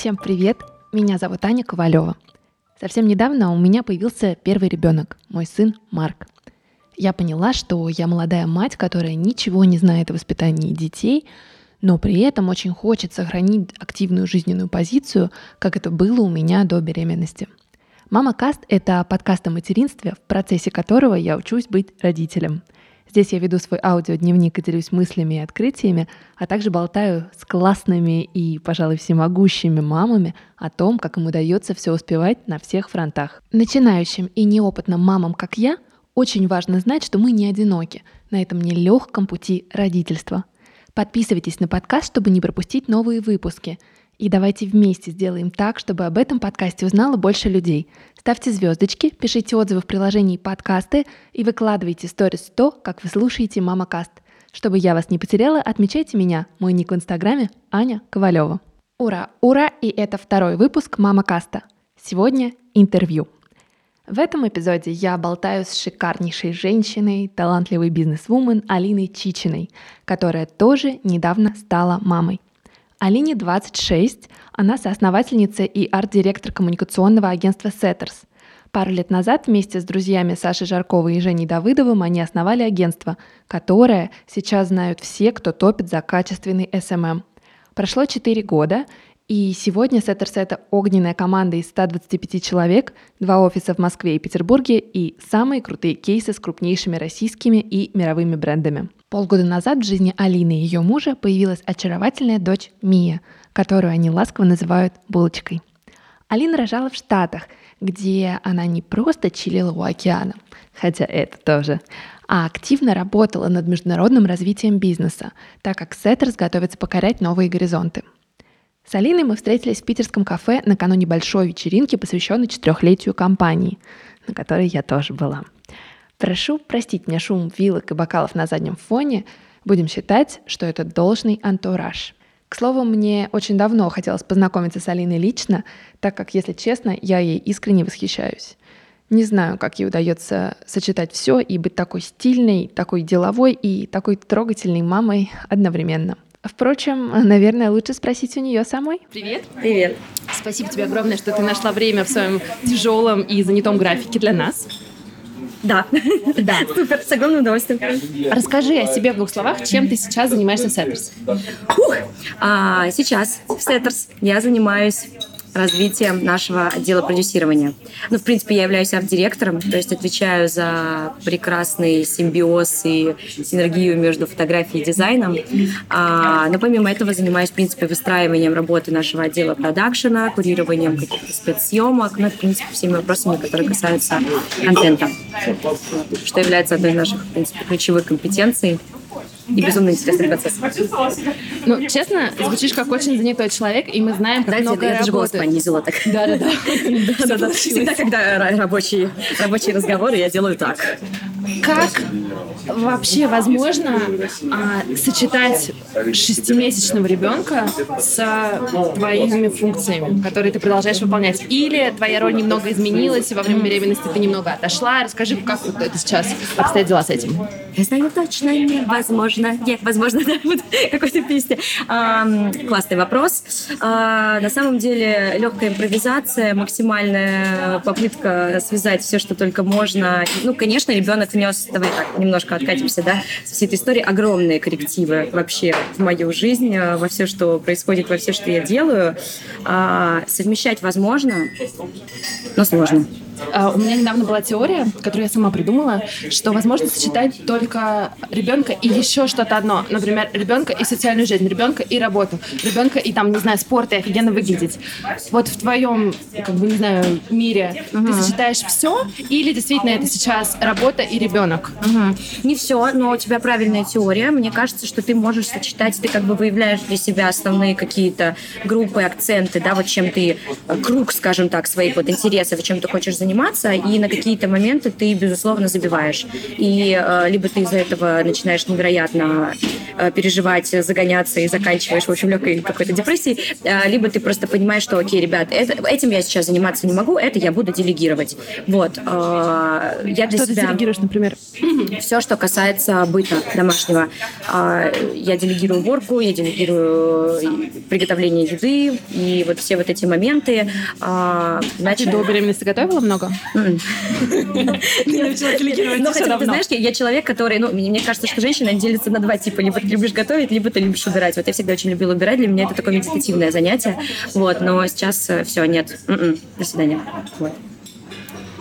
Всем привет! Меня зовут Аня Ковалева. Совсем недавно у меня появился первый ребенок, мой сын Марк. Я поняла, что я молодая мать, которая ничего не знает о воспитании детей, но при этом очень хочет сохранить активную жизненную позицию, как это было у меня до беременности. «Мама Каст» — это подкаст о материнстве, в процессе которого я учусь быть родителем — Здесь я веду свой аудиодневник и делюсь мыслями и открытиями, а также болтаю с классными и, пожалуй, всемогущими мамами о том, как им удается все успевать на всех фронтах. Начинающим и неопытным мамам, как я, очень важно знать, что мы не одиноки на этом нелегком пути родительства. Подписывайтесь на подкаст, чтобы не пропустить новые выпуски — и давайте вместе сделаем так, чтобы об этом подкасте узнало больше людей. Ставьте звездочки, пишите отзывы в приложении подкасты и выкладывайте сторис то, как вы слушаете Мама Каст. Чтобы я вас не потеряла, отмечайте меня. Мой ник в инстаграме Аня Ковалева. Ура, ура, и это второй выпуск Мама Каста. Сегодня интервью. В этом эпизоде я болтаю с шикарнейшей женщиной, талантливой бизнес-вумен Алиной Чичиной, которая тоже недавно стала мамой. Алине 26, она соосновательница и арт-директор коммуникационного агентства Setters. Пару лет назад вместе с друзьями Сашей Жарковой и Женей Давыдовым они основали агентство, которое сейчас знают все, кто топит за качественный SMM. Прошло 4 года, и сегодня это огненная команда из 125 человек, два офиса в Москве и Петербурге и самые крутые кейсы с крупнейшими российскими и мировыми брендами. Полгода назад в жизни Алины и ее мужа появилась очаровательная дочь Мия, которую они ласково называют булочкой. Алина рожала в Штатах, где она не просто чилила у океана, хотя это тоже, а активно работала над международным развитием бизнеса, так как Setters готовится покорять новые горизонты. С Алиной мы встретились в питерском кафе накануне большой вечеринки, посвященной четырехлетию компании, на которой я тоже была – Прошу простить мне шум вилок и бокалов на заднем фоне. Будем считать, что это должный антураж. К слову, мне очень давно хотелось познакомиться с Алиной лично, так как, если честно, я ей искренне восхищаюсь. Не знаю, как ей удается сочетать все и быть такой стильной, такой деловой и такой трогательной мамой одновременно. Впрочем, наверное, лучше спросить у нее самой. Привет. Привет. Спасибо тебе огромное, что ты нашла время в своем тяжелом и занятом графике для нас. Да. Да. Супер, с огромным удовольствием. Расскажи о себе в двух словах, чем ты сейчас занимаешься в Setters. А, сейчас в Setters я занимаюсь развитием нашего отдела продюсирования. Ну, в принципе, я являюсь арт-директором, то есть отвечаю за прекрасный симбиоз и синергию между фотографией и дизайном. А, но помимо этого занимаюсь, в принципе, выстраиванием работы нашего отдела продакшена, курированием каких-то спецсъемок, ну, в принципе, всеми вопросами, которые касаются контента, что является одной из наших, в принципе, ключевых компетенций и безумно интересный процесс. Ну, честно, звучишь как очень занятой человек, и мы знаем, как Знаете, много я даже голос понизила так. Да-да-да. Всегда, когда рабочие, рабочие разговоры, я делаю так. Как вообще возможно а, сочетать шестимесячного ребенка с твоими функциями, которые ты продолжаешь выполнять? Или твоя роль немного изменилась, и во время беременности ты немного отошла? Расскажи, как вот это сейчас обстоят дела с этим? Я знаю точно, невозможно. Нет, возможно, да, вот какой-то песни. А, классный вопрос. А, на самом деле легкая импровизация, максимальная попытка связать все, что только можно. Ну, конечно, ребенок внес, давай так, немножко откатимся, да, со всей этой истории, огромные коррективы вообще в мою жизнь, во все, что происходит, во все, что я делаю. А, совмещать возможно, но сложно. А, у меня недавно была теория, которую я сама придумала, что возможно сочетать только ребенка и еще что-то одно. Например, ребенка и социальную жизнь, ребенка и работу, ребенка и там, не знаю, спорт и офигенно выглядеть. Вот в твоем, как бы, не знаю, мире угу. ты сочетаешь все или действительно это сейчас работа и ребенок? Угу. Не все, но у тебя правильная теория. Мне кажется, что ты можешь сочетать, ты как бы выявляешь для себя основные какие-то группы, акценты, да, вот чем ты, круг, скажем так, своих вот интересов, чем ты хочешь заниматься заниматься, и на какие-то моменты ты, безусловно, забиваешь. И э, либо ты из-за этого начинаешь невероятно э, переживать, загоняться и заканчиваешь, в общем, легкой какой-то депрессией, э, либо ты просто понимаешь, что, окей, ребят, это, этим я сейчас заниматься не могу, это я буду делегировать. Вот. Э, я для что себя... ты делегируешь, например? Все, что касается быта домашнего. Э, я делегирую уборку, я делегирую приготовление еды, и вот все вот эти моменты. А, значит... Ты до беременности готовила много? Я начала делегировать Ну, хотя ты знаешь, я человек, который, ну, мне кажется, что женщина делится на два типа. Либо ты любишь готовить, либо ты любишь убирать. Вот я всегда очень любила убирать. Для меня это такое медитативное занятие. Вот, но сейчас э, все, нет. М-м, до свидания. Вот.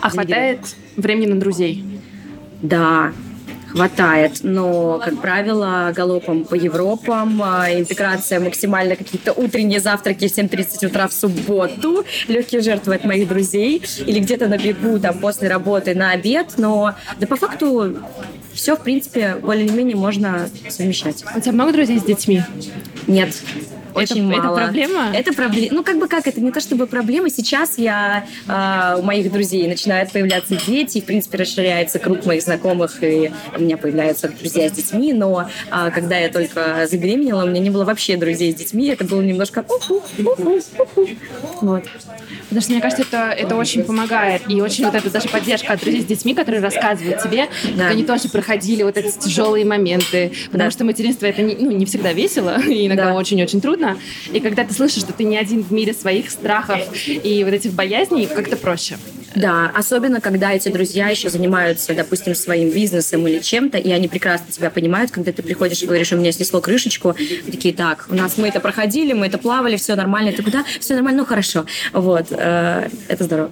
А хватает времени на друзей? Да, хватает, но, как правило, галопом по Европам, а, интеграция максимально какие-то утренние завтраки в 7.30 утра в субботу, легкие жертвы от моих друзей, или где-то на бегу там после работы на обед, но да по факту все, в принципе, более-менее можно совмещать. У тебя много друзей с детьми? Нет. Очень это, мало. Это проблема? Это проблема. Ну, как бы как, это не то чтобы проблема. Сейчас я э, у моих друзей начинают появляться дети, и, в принципе, расширяется круг моих знакомых, и у меня появляются друзья с детьми, но э, когда я только забеременела, у меня не было вообще друзей с детьми, это было немножко вот. Потому что, мне кажется, это, это очень помогает. И очень вот эта даже поддержка от друзей с детьми, которые рассказывают тебе, да. как они тоже проходили вот эти тяжелые моменты. Потому да. что материнство это не, ну, не всегда весело, и иногда очень-очень да. трудно. И когда ты слышишь, что ты не один в мире своих страхов и вот этих боязней, как-то проще. Да, особенно когда эти друзья еще занимаются, допустим, своим бизнесом или чем-то, и они прекрасно тебя понимают, когда ты приходишь и говоришь, у меня снесло крышечку, и такие, так, у нас мы это проходили, мы это плавали, все нормально, ты куда? Все нормально, ну хорошо. Вот, э, это здорово.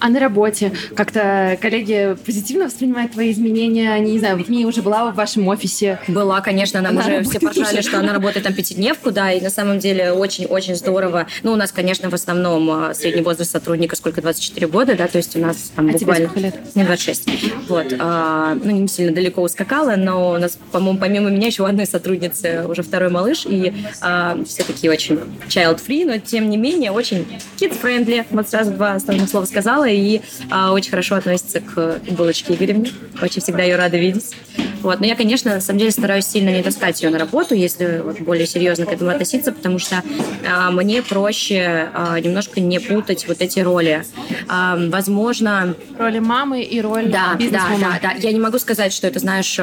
А на работе как-то коллеги позитивно воспринимают твои изменения? Они, не знаю, вот Мия уже была в вашем офисе. Была, конечно, нам она уже все поржали, что она работает там пятидневку, да, и на самом деле очень-очень здорово. Ну, у нас, конечно, в основном а, средний возраст сотрудника сколько, 24 года, да, то есть у нас там а буквально... тебе лет? Мне 26. Вот. А, ну, не сильно далеко ускакала, но у нас, по-моему, помимо меня еще у одной сотрудницы уже второй малыш, и а, все такие очень child-free, но тем не менее очень kids-friendly. Вот сразу два основных слова сказала, и а, очень хорошо относится к булочке Игоревне. Очень всегда ее рада видеть. Вот. Но я, конечно, на самом деле стараюсь сильно не таскать ее на работу, если вот более серьезно к этому относиться, потому что а, мне проще а, немножко не путать вот эти роли. А, возможно... Роли мамы и роль да, да, да, да. Я не могу сказать, что это, знаешь,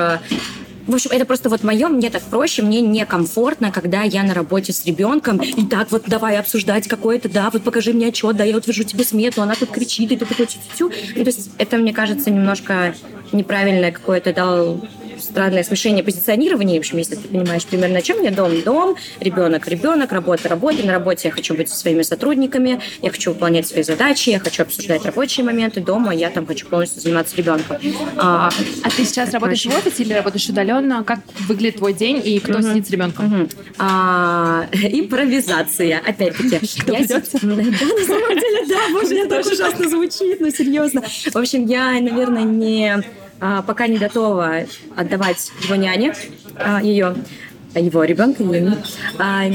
в общем, это просто вот мое, мне так проще, мне некомфортно, когда я на работе с ребенком, и так вот давай обсуждать какое-то, да, вот покажи мне отчет, да, я утвержу тебе смету, она тут кричит, и ты такой тю-тю-тю. То есть это, мне кажется, немножко неправильное какое-то дал странное смешение позиционирования. В общем, если ты понимаешь примерно, о чем я, дом, дом, ребенок, ребенок, работа, работа. На работе я хочу быть со своими сотрудниками, я хочу выполнять свои задачи, я хочу обсуждать рабочие моменты. Дома я там хочу полностью заниматься ребенком. А, а ты сейчас работаешь в офисе или работаешь удаленно? Как выглядит твой день и кто угу. сидит с ребенком? Угу. А, импровизация, опять-таки. Кто я Да, на самом деле, да, боже, так ужасно звучит, но серьезно. В общем, я, наверное, не пока не готова отдавать его няне, а, ее его ребенка, а,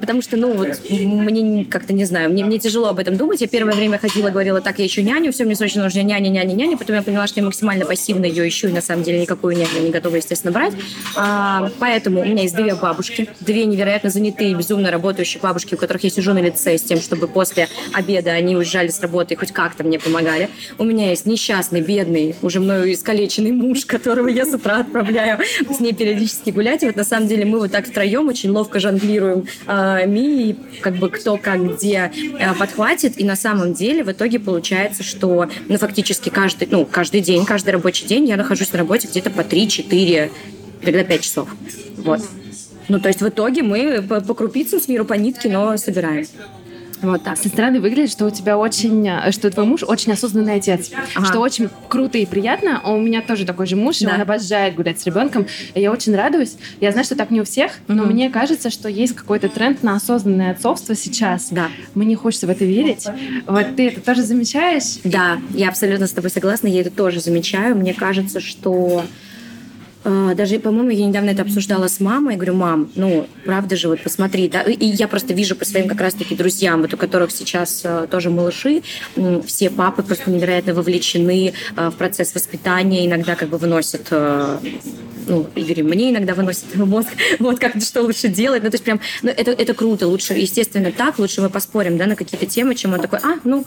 потому что, ну, вот, мне как-то, не знаю, мне, мне тяжело об этом думать. Я первое время ходила, говорила, так, я ищу няню, все, мне срочно нужна няня, няня, няня. Потом я поняла, что я максимально пассивно ее ищу, и на самом деле никакую няню не готова, естественно, брать. А, поэтому у меня есть две бабушки, две невероятно занятые, безумно работающие бабушки, у которых я сижу на лице с тем, чтобы после обеда они уезжали с работы и хоть как-то мне помогали. У меня есть несчастный, бедный, уже мною искалеченный муж, которого я с утра отправляю с ней периодически гулять. И вот на самом деле мы вот так втроем очень ловко жонглируем э, ми, как бы кто как где э, подхватит, и на самом деле в итоге получается, что ну, фактически каждый, ну, каждый день, каждый рабочий день я нахожусь на работе где-то по 3-4, иногда 5 часов. Вот. Ну, то есть в итоге мы по, по крупицам с миру по нитке, но собираем. Вот так. Со стороны выглядит, что у тебя очень, э, что твой муж очень осознанный отец, ага. что очень круто и приятно. У меня тоже такой же муж, да. и он обожает гулять с ребенком. Я очень радуюсь. Я знаю, что так не у всех, но угу. мне кажется, что есть какой-то тренд на осознанное отцовство сейчас. Да. Мне хочется в это верить. Вот ты это тоже замечаешь? Да, я абсолютно с тобой согласна. Я это тоже замечаю. Мне кажется, что даже, по-моему, я недавно это обсуждала с мамой. Я говорю, мам, ну, правда же, вот посмотри. Да? И я просто вижу по своим как раз-таки друзьям, вот у которых сейчас э, тоже малыши, все папы просто невероятно вовлечены э, в процесс воспитания, иногда как бы выносят э, ну, Игорь мне иногда выносит мозг, вот как что лучше делать. Ну, то есть прям, ну, это, это круто. Лучше, естественно, так, лучше мы поспорим, да, на какие-то темы, чем он такой, а, ну,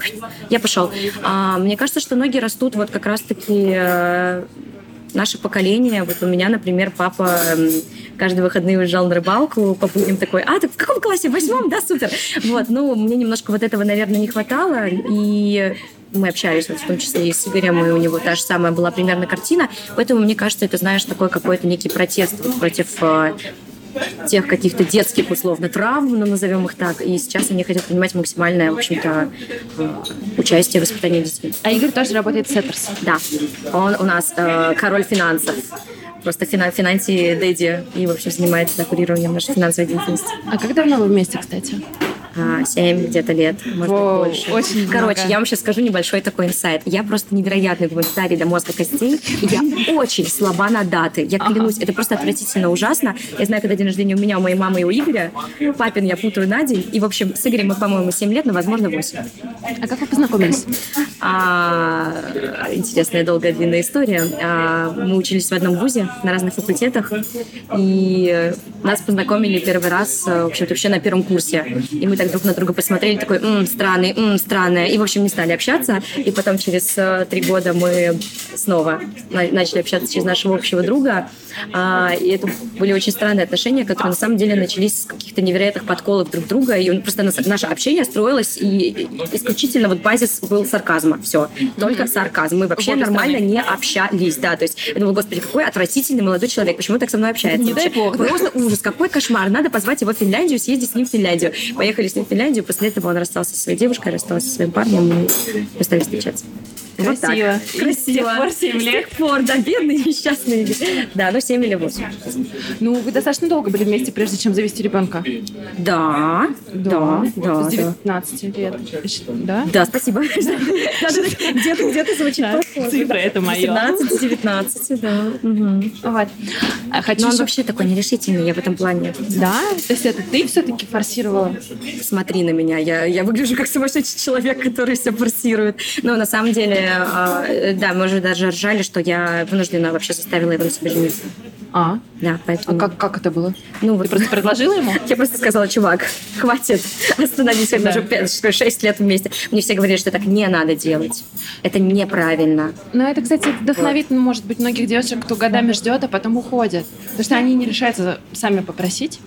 я пошел. А, мне кажется, что ноги растут вот как раз-таки наше поколение, вот у меня, например, папа каждые выходные уезжал на рыбалку, по будням такой, а, ты в каком классе? В восьмом? Да, супер. Вот, ну, мне немножко вот этого, наверное, не хватало, и мы общались, вот, в том числе и с Игорем, и у него та же самая была примерно картина, поэтому, мне кажется, это, знаешь, такой какой-то некий протест вот, против э, тех каких-то детских, условно, травм, ну, назовем их так. И сейчас они хотят принимать максимальное, в общем-то, э, участие в воспитании детей. А Игорь тоже работает в Setters? Да. Он у нас э, король финансов просто finance, finance daddy и, в общем, занимается курированием нашей финансовой деятельности. А как давно вы вместе, кстати? А, семь где-то лет, может Воу, быть, больше. Очень Короче, много. я вам сейчас скажу небольшой такой инсайт. Я просто невероятный гуманитарий до мозга костей, я очень слаба на даты. Я клянусь, это просто отвратительно ужасно. Я знаю, когда день рождения у меня, у моей мамы и у Игоря, папин я путаю на день, и, в общем, с Игорем мы, по-моему, 7 лет, но, возможно, 8. А как вы познакомились? А, интересная, долгая, длинная история. А, мы учились в одном вузе на разных факультетах, и нас познакомили первый раз, в общем-то, вообще на первом курсе. И мы так друг на друга посмотрели, такой, м-м, странный, м-м, странное. И, в общем, не стали общаться. И потом через э, три года мы снова начали общаться через нашего общего друга. А, и это были очень странные отношения, которые на самом деле начались с каких-то невероятных подколов друг друга. И просто наше общение строилось, и исключительно вот базис был сарказма. Все. Только сарказм. Мы вообще нормально не общались. Да, то есть я думала, господи, какой отвратительный молодой человек. Почему так со мной общается? Не дай бог. Просто ужас. Какой кошмар. Надо позвать его в Финляндию, съездить с ним в Финляндию. Поехали с в Финляндию. После этого он расстался со своей девушкой, расстался со своим парнем и мы стали встречаться. Красиво. Вот Красиво. С тех пор 7 лет. С тех пор, да, бедный, несчастный. Да, ну 7 или 8. Ну, вы достаточно долго были вместе, прежде чем завести ребенка. Да, да, да. С 19 да. лет. Да? Да, спасибо. Где-то, где-то звучит Цифра это моя. 17-19, да. Вот. А хочу Но он вообще такой нерешительный, я в этом плане. Да? То есть это ты все-таки форсировала? Смотри на меня, я, я выгляжу как сумасшедший человек, который все форсирует. Но на самом деле а, да, мы уже даже ржали, что я вынуждена вообще заставила его на себе жениться. А? Да, поэтому... А как, как это было? Ну, Ты вот... просто предложила ему? Я просто сказала, чувак, хватит, остановись, мы уже 5, 6 лет вместе. Мне все говорили, что так не надо делать. Это неправильно. Но это, кстати, вдохновит, может быть, многих девушек, кто годами ждет, а потом уходит. Потому что они не решаются сами попросить.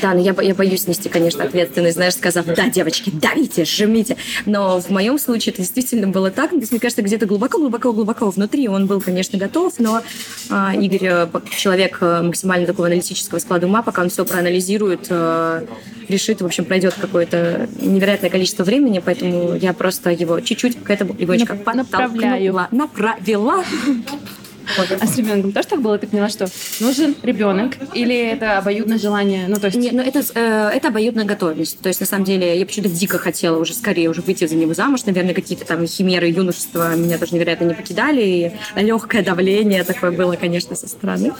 Да, но я, я боюсь нести, конечно, ответственность, знаешь, сказав, да, девочки, давите, жмите. Но в моем случае это действительно было так. Мне кажется, где-то глубоко-глубоко-глубоко внутри он был, конечно, готов, но а, Игорь, э, человек э, максимально такого аналитического склада ума, пока он все проанализирует, а, решит, в общем, пройдет какое-то невероятное количество времени, поэтому я просто его чуть-чуть к этому легонечко подтолкнула, направила. А с ребенком тоже так было? Ты поняла, что нужен ребенок? Или это обоюдное желание? Ну, то есть... Нет, ну, это, э, это обоюдная готовность. То есть, на самом деле, я почему-то дико хотела уже скорее уже выйти за него замуж. Наверное, какие-то там химеры юношества меня тоже невероятно не покидали. И легкое давление такое было, конечно, со стороны.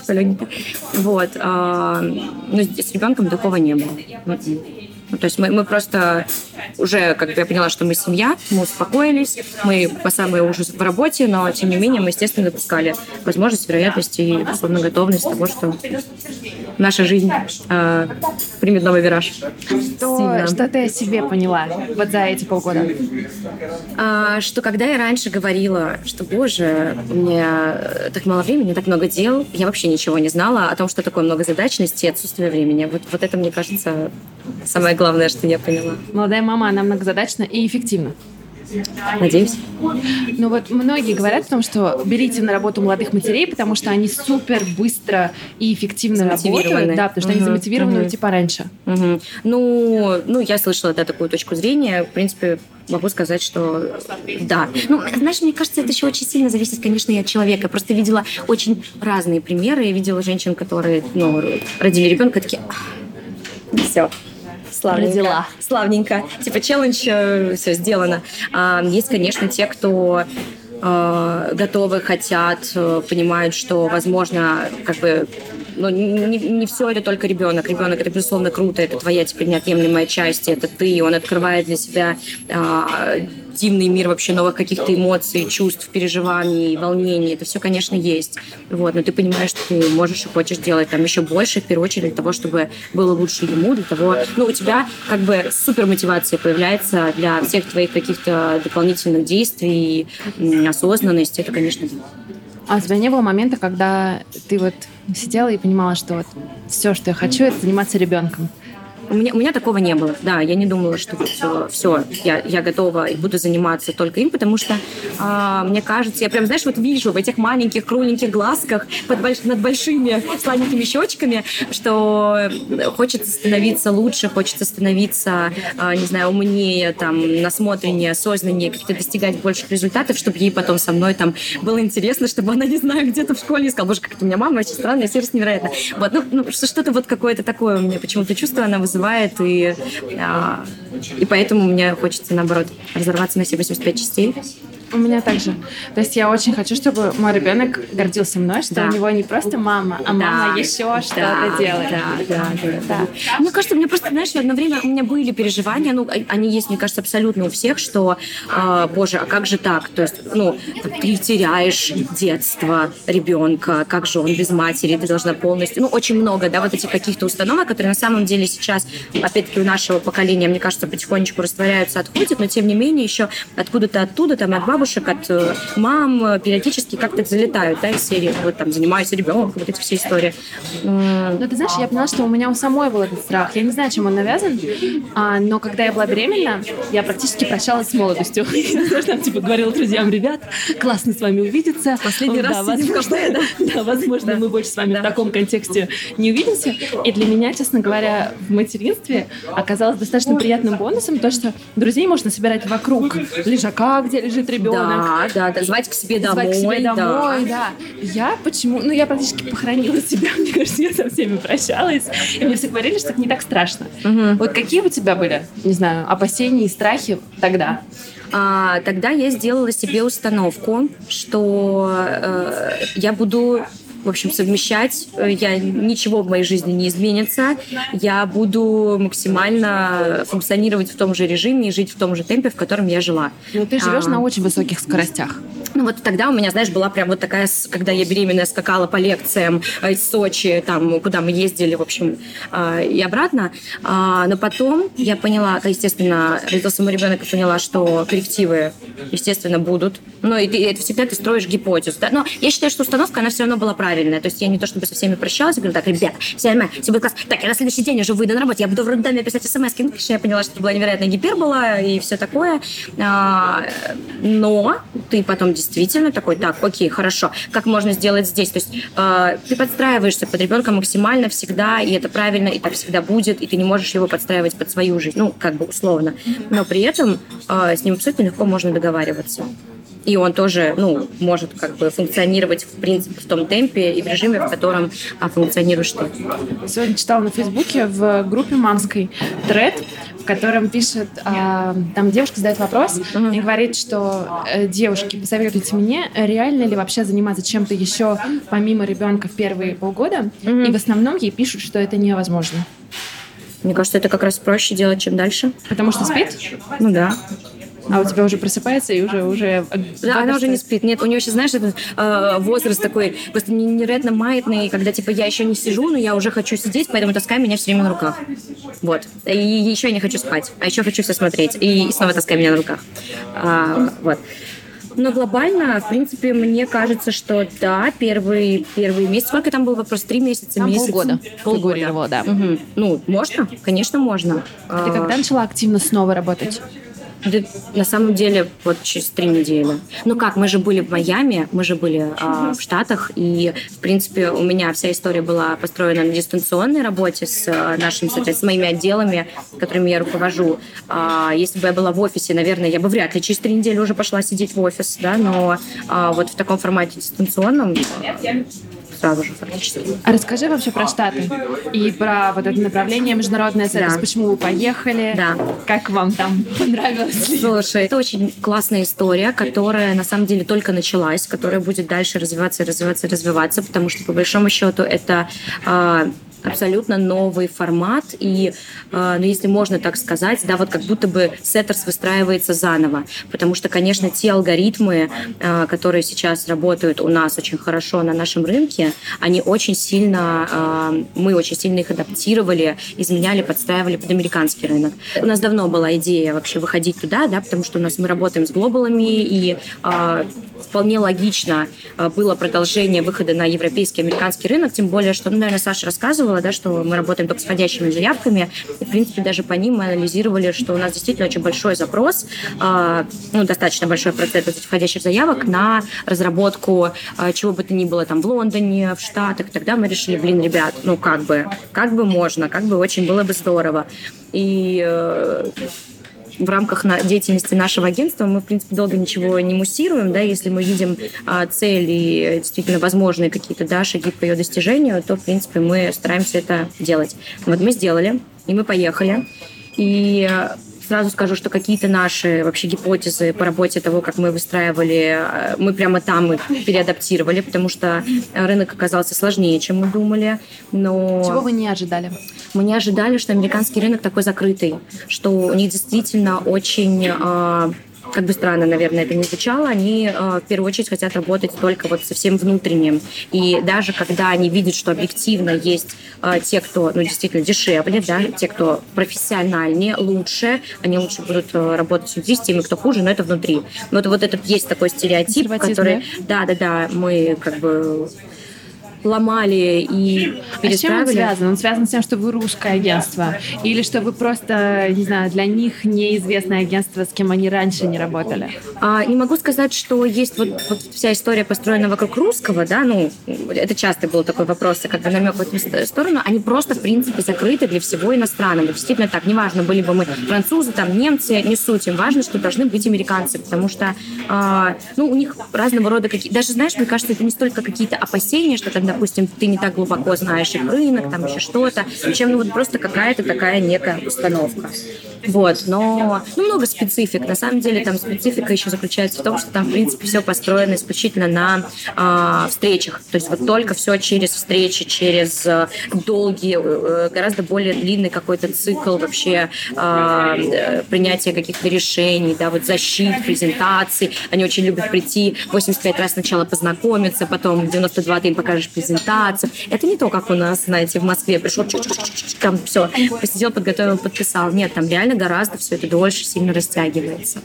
Вот. А, но с ребенком такого не было. Ну, то есть мы, мы просто уже, как бы я поняла, что мы семья, мы успокоились, мы по самой уже в работе, но тем не менее мы, естественно, допускали возможность, вероятность и, условно, готовность того, что наша жизнь э, примет новый вираж. Что, что ты о себе поняла вот за эти полгода? А, что когда я раньше говорила, что, боже, у меня так мало времени, так много дел, я вообще ничего не знала о том, что такое многозадачность и отсутствие времени. Вот, вот это, мне кажется, самое главное, что я поняла. Молодая мама, она многозадачна и эффективна. Надеюсь. Ну вот многие говорят о том, что берите на работу молодых матерей, потому что они супер быстро и эффективно работают. Да, потому что угу, они замотивированы угу. уйти пораньше. Угу. Ну, ну, я слышала да, такую точку зрения. В принципе, могу сказать, что да. Ну, знаешь, мне кажется, это еще очень сильно зависит, конечно, и от человека. Я просто видела очень разные примеры. Я видела женщин, которые ну, родили ребенка, такие, все, славненько. Родила. Славненько. Типа челлендж, э, все сделано. А, есть, конечно, те, кто э, готовы, хотят, э, понимают, что, возможно, как бы ну, не, не все это только ребенок. Ребенок это, безусловно, круто, это твоя теперь неотъемлемая часть, это ты, он открывает для себя э, дивный мир вообще новых каких-то эмоций, чувств, переживаний, волнений. Это все, конечно, есть. Вот, но ты понимаешь, что ты можешь и хочешь делать там еще больше, в первую очередь, для того, чтобы было лучше ему, для того, ну, у тебя как бы супер мотивация появляется для всех твоих каких-то дополнительных действий, осознанности. Это, конечно. А у тебя не было момента, когда ты вот сидела и понимала, что вот все, что я хочу, это заниматься ребенком? У меня, у меня такого не было. Да, я не думала, что все, все я, я готова и буду заниматься только им, потому что а, мне кажется, я прям, знаешь, вот вижу в этих маленьких кругленьких глазках под больш, над большими сладенькими щечками, что хочется становиться лучше, хочется становиться, а, не знаю, умнее, там, насмотреннее, осознаннее, как-то достигать больших результатов, чтобы ей потом со мной там было интересно, чтобы она, не знаю, где-то в школе сказала, боже, как у меня мама очень странная, сервис невероятно. Вот, ну, ну что-то вот какое-то такое у меня почему-то чувство она вызывает вызывает, и, а, и поэтому мне хочется, наоборот, разорваться на все 85 частей. У меня также. То есть я очень хочу, чтобы мой ребенок гордился мной, что да. у него не просто мама, а да. мама еще да. что-то делает. Да, да, да, да. Мне кажется, мне просто, знаешь, одно время у меня были переживания, ну, они есть, мне кажется, абсолютно у всех, что, э, боже, а как же так? То есть, ну, ты теряешь детство ребенка, как же он без матери, ты должна полностью, ну, очень много, да, вот этих каких-то установок, которые на самом деле сейчас, опять-таки, у нашего поколения, мне кажется, потихонечку растворяются, отходят, но тем не менее еще откуда-то оттуда, там, от бабушек, от э, мам э, периодически как-то залетают, да, из серии, вот там, занимаюсь ребенком, вот эти все истории. Но ты знаешь, я поняла, что у меня у самой был этот страх. Я не знаю, чем он навязан, а, но когда я была беременна, я практически прощалась с молодостью. Я там, типа, говорила друзьям, ребят, классно с вами увидеться. Последний да, раз возможно, да? да, возможно, да. мы больше с вами да. в таком контексте не увидимся. И для меня, честно говоря, в материнстве оказалось достаточно приятным бонусом то, что друзей можно собирать вокруг лежака, где лежит ребенок, ребенок. Да, да, да, звать к себе домой. Звать к себе домой, да. да. Я почему... Ну, я практически похоронила себя. Мне кажется, я со всеми прощалась. И мне все говорили, что это не так страшно. Угу. Вот какие у тебя были, не знаю, опасения и страхи тогда? А, тогда я сделала себе установку, что э, я буду в общем, совмещать. Э, я, ничего в моей жизни не изменится. Я буду максимально функционировать в том же режиме и жить в том же темпе, в котором я жила. Ну, ты живешь а, на очень высоких скоростях. Ну вот тогда у меня, знаешь, была прям вот такая, когда я беременная скакала по лекциям э, из Сочи, там, куда мы ездили, в общем, э, и обратно. А, но потом я поняла, естественно, родился мой ребенок и поняла, что коррективы, естественно, будут. Но и ты, это всегда ты строишь гипотезу. Да? Но я считаю, что установка, она все равно была правильная. То есть я не то чтобы со всеми прощалась, я говорю, так, ребят, все нормально, все будет класс. Так, я на следующий день уже выйду на работу, я буду в роддоме писать смс Ну, конечно, я поняла, что это была невероятная гипербола и все такое. А, но ты потом действительно такой, так, окей, хорошо, как можно сделать здесь? То есть э, ты подстраиваешься под ребенка максимально всегда, и это правильно, и так всегда будет, и ты не можешь его подстраивать под свою жизнь, ну, как бы условно. Но при этом э, с ним абсолютно легко можно договариваться и он тоже ну, может как бы функционировать в принципе в том темпе и в режиме, в котором а, функционируешь ты. Сегодня читала на Фейсбуке в группе мамской тред, котором пишет, а, там девушка задает вопрос uh-huh. и говорит, что э, девушки, посоветуйте мне, реально ли вообще заниматься чем-то еще помимо ребенка в первые полгода, uh-huh. и в основном ей пишут, что это невозможно. Мне кажется, это как раз проще делать, чем дальше. Потому что спит? Ну да. А у тебя уже просыпается и уже уже. Да, она уже не спит. Нет, у нее сейчас, знаешь, этот э, возраст такой просто невероятно маятный, когда типа я еще не сижу, но я уже хочу сидеть, поэтому таскай меня все время на руках. Вот. И еще я не хочу спать, а еще хочу все смотреть. И снова таскай меня на руках. А, вот. Но глобально, в принципе, мне кажется, что да, первый, первый месяц. Сколько там был вопрос? Три месяца? Там месяц? полгода. Полгода. да. Угу. Ну, можно? Конечно, можно. А ты когда начала активно снова работать? Да, на самом деле, вот через три недели. Ну как, мы же были в Майами, мы же были э, в Штатах, и, в принципе, у меня вся история была построена на дистанционной работе с э, нашими, соответственно, с моими отделами, которыми я руковожу. Э, если бы я была в офисе, наверное, я бы вряд ли через три недели уже пошла сидеть в офис, да, но э, вот в таком формате дистанционном сразу же фактически. А расскажи вообще про Штаты и про вот это направление международное сервис. Да. Почему вы поехали? Да. Как вам там понравилось? Слушай, это очень классная история, которая на самом деле только началась, которая будет дальше развиваться, развиваться, развиваться, потому что по большому счету это а, абсолютно новый формат, и, э, ну, если можно так сказать, да, вот как будто бы Сеттерс выстраивается заново, потому что, конечно, те алгоритмы, э, которые сейчас работают у нас очень хорошо на нашем рынке, они очень сильно, э, мы очень сильно их адаптировали, изменяли, подстраивали под американский рынок. У нас давно была идея вообще выходить туда, да, потому что у нас мы работаем с глобалами, и вполне логично было продолжение выхода на европейский, американский рынок, тем более, что, ну, наверное, Саша рассказывала, да, что мы работаем только с входящими заявками, и, в принципе, даже по ним мы анализировали, что у нас действительно очень большой запрос, э, ну, достаточно большой процент входящих заявок на разработку э, чего бы то ни было там в Лондоне, в Штатах. Тогда мы решили, блин, ребят, ну, как бы, как бы можно, как бы очень было бы здорово. И э, в рамках на- деятельности нашего агентства мы, в принципе, долго ничего не муссируем, да, если мы видим а, цель и действительно возможные какие-то, да, шаги по ее достижению, то, в принципе, мы стараемся это делать. Вот мы сделали, и мы поехали, и э, Сразу скажу, что какие-то наши вообще гипотезы по работе того, как мы выстраивали, э, мы прямо там их переадаптировали, потому что рынок оказался сложнее, чем мы думали. Но Чего вы не ожидали? мы не ожидали, что американский рынок такой закрытый, что у них действительно очень а, как бы странно, наверное, это не звучало, они э, в первую очередь хотят работать только вот со всем внутренним. И даже когда они видят, что объективно есть э, те, кто ну, действительно дешевле, да, те, кто профессиональнее, лучше, они лучше будут э, работать с теми, кто хуже, но это внутри. Вот, вот этот есть такой стереотип, который... Да, да, да, мы как бы ломали и А с чем он связан? Он связан с тем, что вы русское агентство? Или что вы просто, не знаю, для них неизвестное агентство, с кем они раньше не работали? А, не могу сказать, что есть вот, вот вся история построена вокруг русского, да, ну, это часто был такой вопрос, и как бы намек в эту ст- сторону, они просто, в принципе, закрыты для всего иностранного. Действительно так, неважно, были бы мы французы, там, немцы, не суть, им важно, что должны быть американцы, потому что, а, ну, у них разного рода какие даже, знаешь, мне кажется, это не столько какие-то опасения, что там, допустим, ты не так глубоко знаешь их рынок, там еще что-то, чем, ну, вот просто какая-то такая некая установка. Вот, но ну, много специфик. На самом деле там специфика еще заключается в том, что там, в принципе, все построено исключительно на а, встречах. То есть вот только все через встречи, через э, долгие, э, гораздо более длинный какой-то цикл вообще а, э, принятия каких-то решений, да, вот защит, презентаций. Они очень любят прийти 85 раз сначала познакомиться, потом 92 ты им покажешь презентацию. Это не то, как у нас, знаете, в Москве пришел, там все, посидел, подготовил, подписал. Нет, там реально гораздо все это дольше сильно растягивается.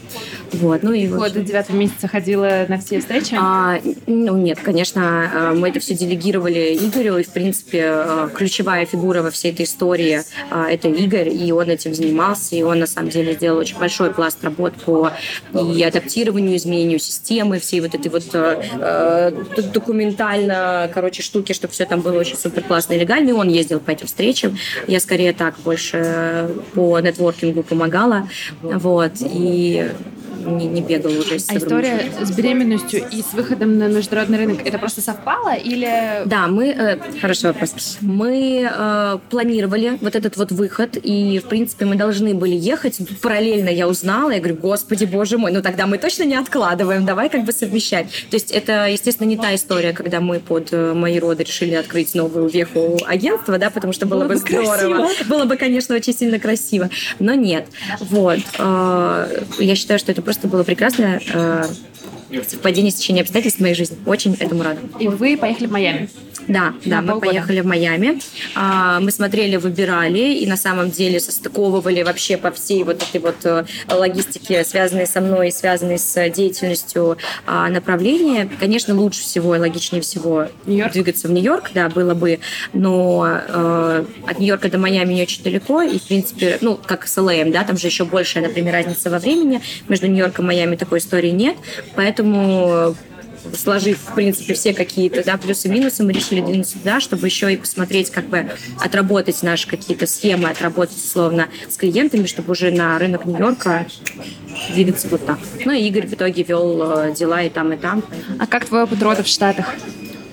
Вот, ну и вот. Вот до девятого месяца ходила на все встречи. А, ну нет, конечно, э, мы это все делегировали Игорю, и в принципе э, ключевая фигура во всей этой истории э, это Игорь, и он этим занимался, и он на самом деле сделал очень большой пласт работ по и адаптированию, изменению системы, всей вот этой вот документально, короче, штуки, чтобы все там было очень супер классно и легально, и он ездил по этим встречам. Я скорее так больше по нетворкингу помогала, вот, и не, не бегала уже с А история с беременностью и с выходом на международный рынок, это просто совпало или... Да, мы... э, хороший вопрос. Мы э, планировали вот этот вот выход, и, в принципе, мы должны были ехать. Параллельно я узнала, я говорю, господи, боже мой, ну тогда мы точно не откладываем, давай как бы совмещать. То есть это, естественно, не та история, когда мы под э, мои роды решили открыть новую веху агентства, да, потому что было, Было бы здорово. Было бы, конечно, очень сильно красиво. Но нет. Вот. Э, я считаю, что это просто было прекрасное э, совпадение стечения обстоятельств в моей жизни. Очень этому рада. И вы поехали в Майами. Да, да, На мы полгода. поехали в Майами. А, Мы смотрели, выбирали и на самом деле состыковывали вообще по всей вот этой вот э, логистике, связанной со мной и связанной с деятельностью а, направления. Конечно, лучше всего и логичнее всего Нью-Йорк? двигаться в Нью-Йорк, да, было бы, но э, от Нью-Йорка до Майами не очень далеко, и, в принципе, ну, как с ЛА, да, там же еще большая, например, разница во времени. Между Нью-Йорком и Майами такой истории нет, поэтому сложив, в принципе, все какие-то да, плюсы-минусы, мы решили двинуться туда, чтобы еще и посмотреть, как бы отработать наши какие-то схемы, отработать, условно, с клиентами, чтобы уже на рынок Нью-Йорка двигаться вот так. Ну и Игорь в итоге вел э, дела и там, и там. А как твой опыт родов в Штатах?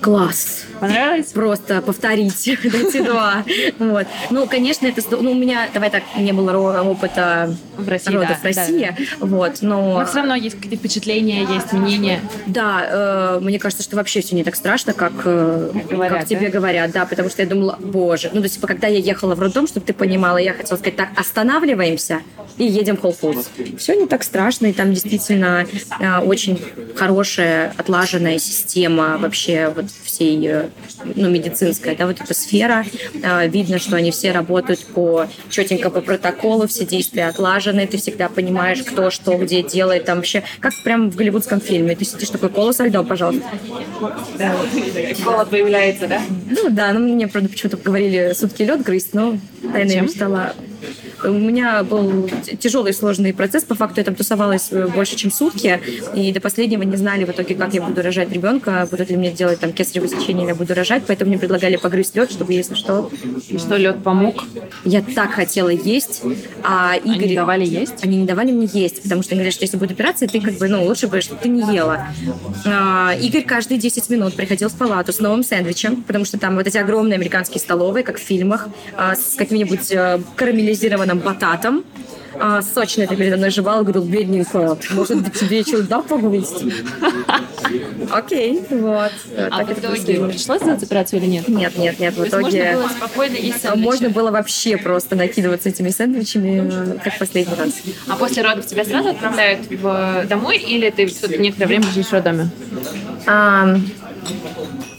Класс. Понравилось? Просто повторить, дайте два. Вот. Ну, конечно, это... Ну, у меня, давай так, не было опыта в России, родов да, в России. Да. Вот, но... Но все равно есть какие-то впечатления, есть мнения. Да, э, мне кажется, что вообще все не так страшно, как, э, говорят, как тебе да? говорят, да, потому что я думала, боже, ну, то есть, типа, когда я ехала в роддом, чтобы ты понимала, я хотела сказать, так, останавливаемся и едем в Whole Foods. Все не так страшно, и там действительно э, очень хорошая, отлаженная система вообще вот всей, э, ну, медицинская, да, вот эта сфера. Э, видно, что они все работают по четенько по протоколу, все действия отлажены, ты всегда понимаешь, кто что где делает, там вообще, как прям в голливудском фильме. Ты сидишь такой, кола со льдом, пожалуйста. Голод появляется, да? Ну да, ну мне, правда, почему-то говорили сутки лед грызть, но тайна мечтала. У меня был тяжелый сложный процесс. По факту я там тусовалась э, больше, чем сутки. И до последнего не знали в итоге, как я буду рожать ребенка, будут ли мне делать там кесарево сечение, или я буду рожать. Поэтому мне предлагали погрызть лед, чтобы, если что... И что, лед помог? Я так хотела есть, а Игорь... Они давали есть? Они не давали мне есть, потому что они говорят, что если будет операция, ты как бы, ну, лучше бы, чтобы ты не ела. А, Игорь каждые 10 минут приходил в палату с новым сэндвичем, потому что там вот эти огромные американские столовые, как в фильмах, а, с каким-нибудь а, карамелизированным бататом, а, сочно это передо мной жевал, говорил, бедненькая, может быть, тебе что-то погрызть? Окей, вот. А в итоге пришлось сделать операцию или нет? Нет, нет, нет, в То есть можно итоге... было спокойно есть сэндвичи? Можно было вообще просто накидываться этими сэндвичами, как последний раз. А после родов тебя сразу отправляют домой или ты все-таки некоторое время живешь в роддоме?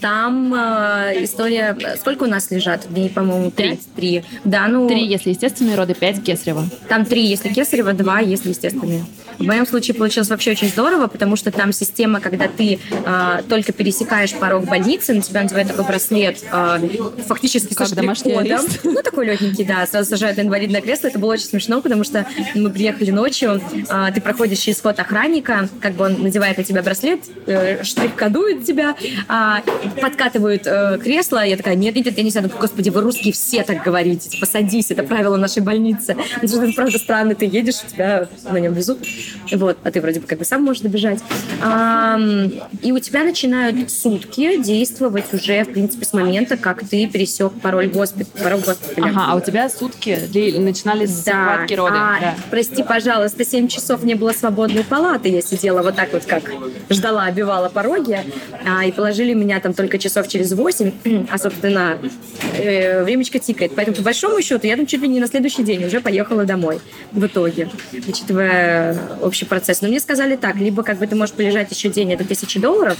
Там э, история... Сколько у нас лежат? Дней, по-моему, три. Три. Да, ну... Три, если естественные роды, пять кесарево. Там три, если кесарево, два, если естественные. В моем случае получилось вообще очень здорово, потому что там система, когда ты э, только пересекаешь порог больницы, на тебя надевают такой браслет, э, фактически Как со домашний штрих-кодом. Ну, такой легенький, да. Сразу сажают на инвалидное кресло. Это было очень смешно, потому что мы приехали ночью, э, ты проходишь через ход охранника, как бы он надевает на тебя браслет, э, штрих-кодует тебя, э, подкатывают э, кресло. Я такая, нет, нет, я не знаю, господи, вы русские все так говорите, типа, садись, это правило нашей больницы. Ну, это правда странно, ты едешь, тебя на нем везут. Вот, а ты вроде бы как бы сам можешь добежать. Ам, и у тебя начинают сутки действовать уже, в принципе, с момента, как ты пересек пароль госпит- порог госпиталя. Ага, а у тебя сутки ли- начинались с Да. схватки роды? А, Да. Прости, пожалуйста, 7 часов не было свободной палаты. Я сидела вот так вот, как ждала, обивала пороги. А, и положили меня там только часов через 8. А, собственно, э, времечко тикает. Поэтому, по большому счету, я там чуть ли не на следующий день уже поехала домой в итоге, учитывая общий процесс. Но мне сказали так, либо как бы ты можешь полежать еще день, это тысячи долларов,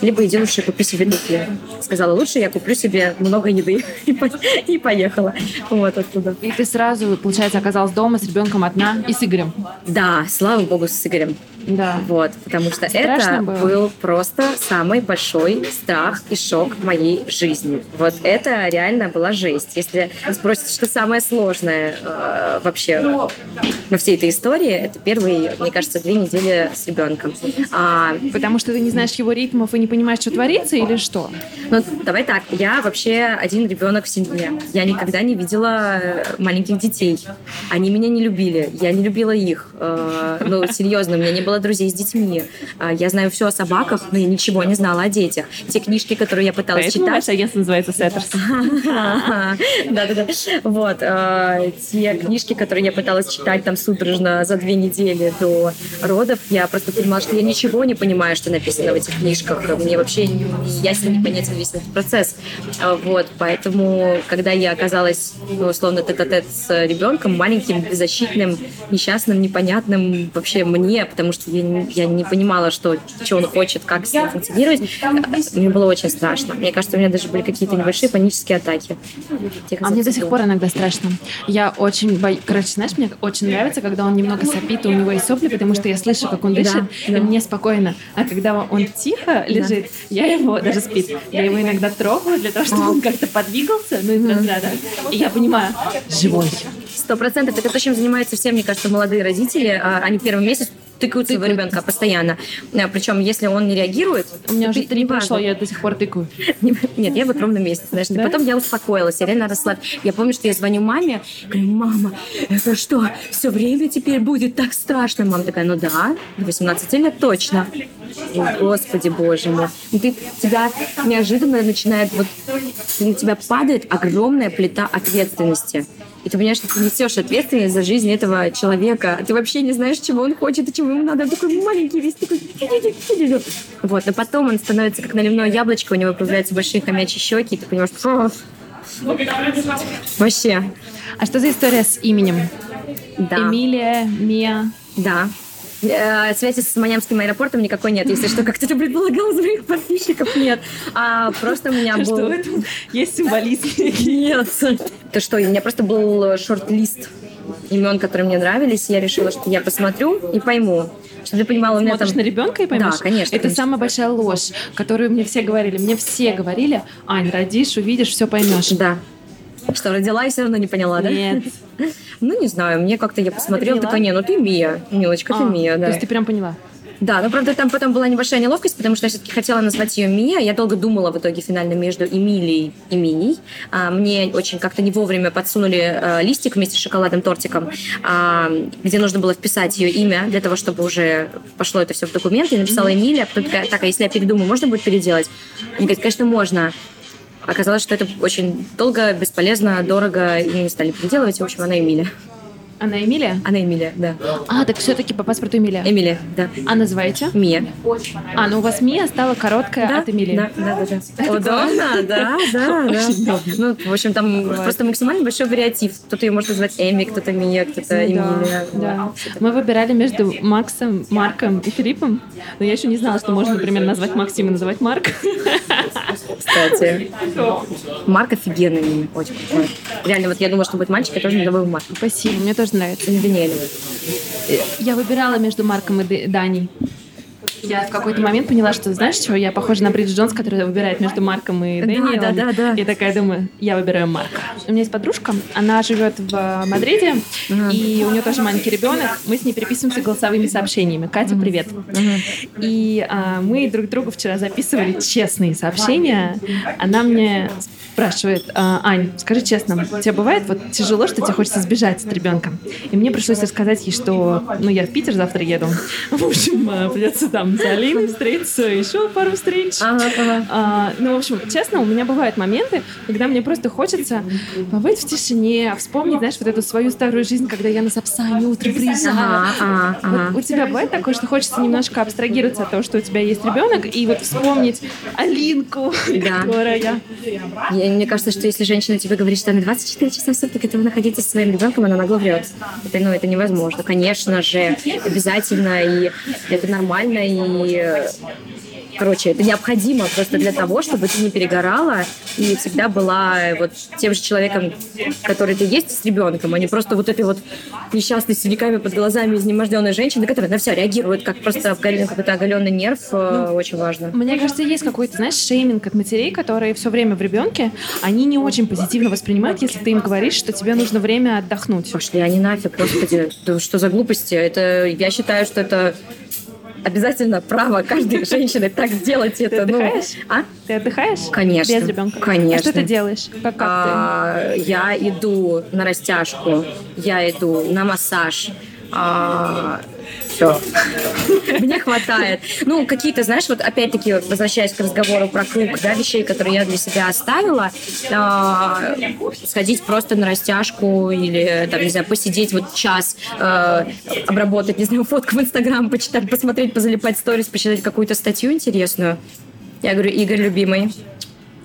либо иди лучше купи себе туфли. Сказала, лучше я куплю себе много еды. И, по- и поехала. Вот оттуда. И ты сразу, получается, оказалась дома с ребенком одна и с Игорем. Да, слава богу, с Игорем. Да. Вот, потому что Страшно это было? был просто самый большой страх и шок в моей жизни. Вот это реально была жесть. Если спросите, что самое сложное э, вообще во всей этой истории, это первые, мне кажется, две недели с ребенком. А, Потому что ты не знаешь его ритмов и не понимаешь, что творится или что? ну, давай так, я вообще один ребенок в семье. Я никогда не видела э, маленьких детей. Они меня не любили, я не любила их. Э, Ну, серьезно, у меня не было друзей с детьми. А, Я знаю все о собаках, но я ничего не знала о детях. Те книжки, которые я пыталась Поэтому читать... ваше агентство называется Сеттерс. Да-да-да. Вот. э, Те книжки, которые я пыталась читать там судорожно за две недели до родов, я просто понимала, что я ничего не понимаю, что написано в этих книжках. Мне вообще ясен не понятен весь этот процесс. А, Вот. Поэтому, когда я оказалась, ну, условно, тет-а-тет с ребенком, маленьким, беззащитным, несчастным, непонятным вообще мне, потому что я не, я не понимала, что, что он хочет, как с ним функционировать, мне было очень страшно. Мне кажется, у меня даже были какие-то небольшие панические атаки. А мне до сих пор иногда страшно. Я очень боюсь... Короче, знаешь, мне очень нравится, когда он немного сопит, и у него есть сопли, потому что я слышу, как он дышит, и да. мне спокойно. А когда он тихо лежит, я его даже спит. Я его иногда трогаю для того, чтобы он как-то подвигался, ну из разряда. И я понимаю, живой. Сто процентов. Это то, чем занимаются все, мне кажется, молодые родители. А, Они первый месяц тыкаются в ребенка постоянно. Э, Причем, если он не реагирует... У меня уже три неважно. прошло, я до сих пор тыкаю. Нет, я вот ровно месяц, знаешь. И Да? Потом я успокоилась, я реально росла. Я помню, что я звоню маме, говорю, мама, это что, все время теперь будет так страшно? Мама такая, ну да, до 18 лет точно. О, Господи, боже мой. Ты, тебя неожиданно начинает, вот на тебя падает огромная плита ответственности. И ты понимаешь, что ты несешь ответственность за жизнь этого человека. Ты вообще не знаешь, чего он хочет и чего ему надо. Он такой маленький весь, такой... Вот, но потом он становится как наливное яблочко, у него появляются большие хомячьи щеки, и ты понимаешь, вообще, А что за история с именем? да. Эмилия, Мия. Да. Э, Связи с Манямским аэропортом никакой нет, если что, как кто-то предполагал из моих подписчиков, нет. А просто у меня был... Что в этом есть символизм? Нет. То что, у меня просто был шорт-лист имен, которые мне нравились, я решила, что я посмотрю и пойму. Чтобы ты понимала, у меня Смотришь там... на ребенка и поймешь? Да, конечно, Это конечно. самая большая ложь, которую мне все говорили. Мне все говорили, Ань, родишь, увидишь, все поймешь. Да. Что, родила и все равно не поняла, да? Нет. Ну, не знаю, мне как-то я посмотрела, такая, не, ну ты Мия, Милочка, ты А, Мия, да. То есть ты прям поняла. Да, но правда там потом была небольшая неловкость, потому что я все-таки хотела назвать ее Мия. Я долго думала в итоге финально между Эмилией и Миней. А, мне очень как-то не вовремя подсунули э, листик вместе с шоколадным тортиком, а, где нужно было вписать ее имя для того, чтобы уже пошло это все в документы. Я написала Эмилия, а потом такая, так, а если я передумаю, можно будет переделать? Они говорят, конечно, можно. Оказалось, что это очень долго, бесполезно, дорого, и не стали переделывать. В общем, она Эмилия. Она Эмилия? Она Эмилия, да. А, так все-таки по паспорту Эмилия. Эмилия, да. А называете? Мия. А, ну у вас Мия стала короткая от Эмилии. Да, да, да. да. Удобно, да, да, да. Ну, в общем, там просто максимально большой вариатив. Кто-то ее может назвать Эми, кто-то Мия, кто-то Ну да, Эмилия. да. Мы выбирали между Максом, Марком и Филиппом, но я еще не знала, что можно, например, назвать Максима и называть Марк. Кстати, Марк офигенный очень крутой. Реально, вот я думала, что будет мальчик, я тоже назову Марк. Спасибо, мне тоже нравится. Или Даниэль. Я выбирала между Марком и Даней. Я в какой-то момент поняла, что, знаешь, что я похожа на Бриджит Джонс, которая выбирает между Марком и Дэниелом. да, да, да. И такая думаю, я выбираю Марка. У меня есть подружка, она живет в э, Мадриде, и у нее тоже маленький ребенок. Мы с ней переписываемся голосовыми сообщениями. Катя, привет. И а, мы друг другу вчера записывали честные сообщения. Она мне спрашивает, «А, Ань, скажи честно, тебе бывает вот тяжело, что тебе хочется сбежать от ребенка? И мне пришлось рассказать ей, что, ну, я в Питер завтра еду. В общем, а, придется там с Алиной встретиться, еще пару встреч. Ага, ага. А, ну, в общем, честно, у меня бывают моменты, когда мне просто хочется побыть в тишине, вспомнить, знаешь, вот эту свою старую жизнь, когда я на Сапсане утром приезжала. Ага, ага, ага. Вот у тебя бывает такое, что хочется немножко абстрагироваться от того, что у тебя есть ребенок, и вот вспомнить Алинку, Да. которая... Я- Мне кажется, что если женщина тебе говорит, что она 24 часа в сутки готова находиться со своим ребенком, она нагло врет. Это, ну, это невозможно. Конечно же, обязательно, и это нормально, и э, Короче, это необходимо просто для того, чтобы ты не перегорала и всегда была э, вот тем же человеком, который ты есть с ребенком, а не просто вот этой вот несчастной с синяками под глазами изнеможденной женщины, которая на все реагирует как просто оголенный, какой-то оголенный нерв. э, Очень важно. Мне кажется, есть какой-то, знаешь, шейминг от матерей, которые все время в ребенке, они не очень позитивно воспринимают, если ты им говоришь, что тебе нужно время отдохнуть. Пошли они нафиг, господи. Да что за глупости? Это, я считаю, что это обязательно право каждой женщины так сделать. Ты это, ну, отдыхаешь? а? Ты отдыхаешь? Конечно. Без ребенка? Конечно. А что ты делаешь? Как, как А, я иду на растяжку, я иду на массаж. Все. Мне хватает. Ну, какие-то, знаешь, вот опять-таки, возвращаясь к разговору про круг, да, вещей, которые я для себя оставила, а, сходить просто на растяжку или, там, не знаю, посидеть вот час, а, обработать, не знаю, фотку в Инстаграм, почитать, посмотреть, позалипать сторис, почитать какую-то статью интересную. Я говорю, Игорь, любимый,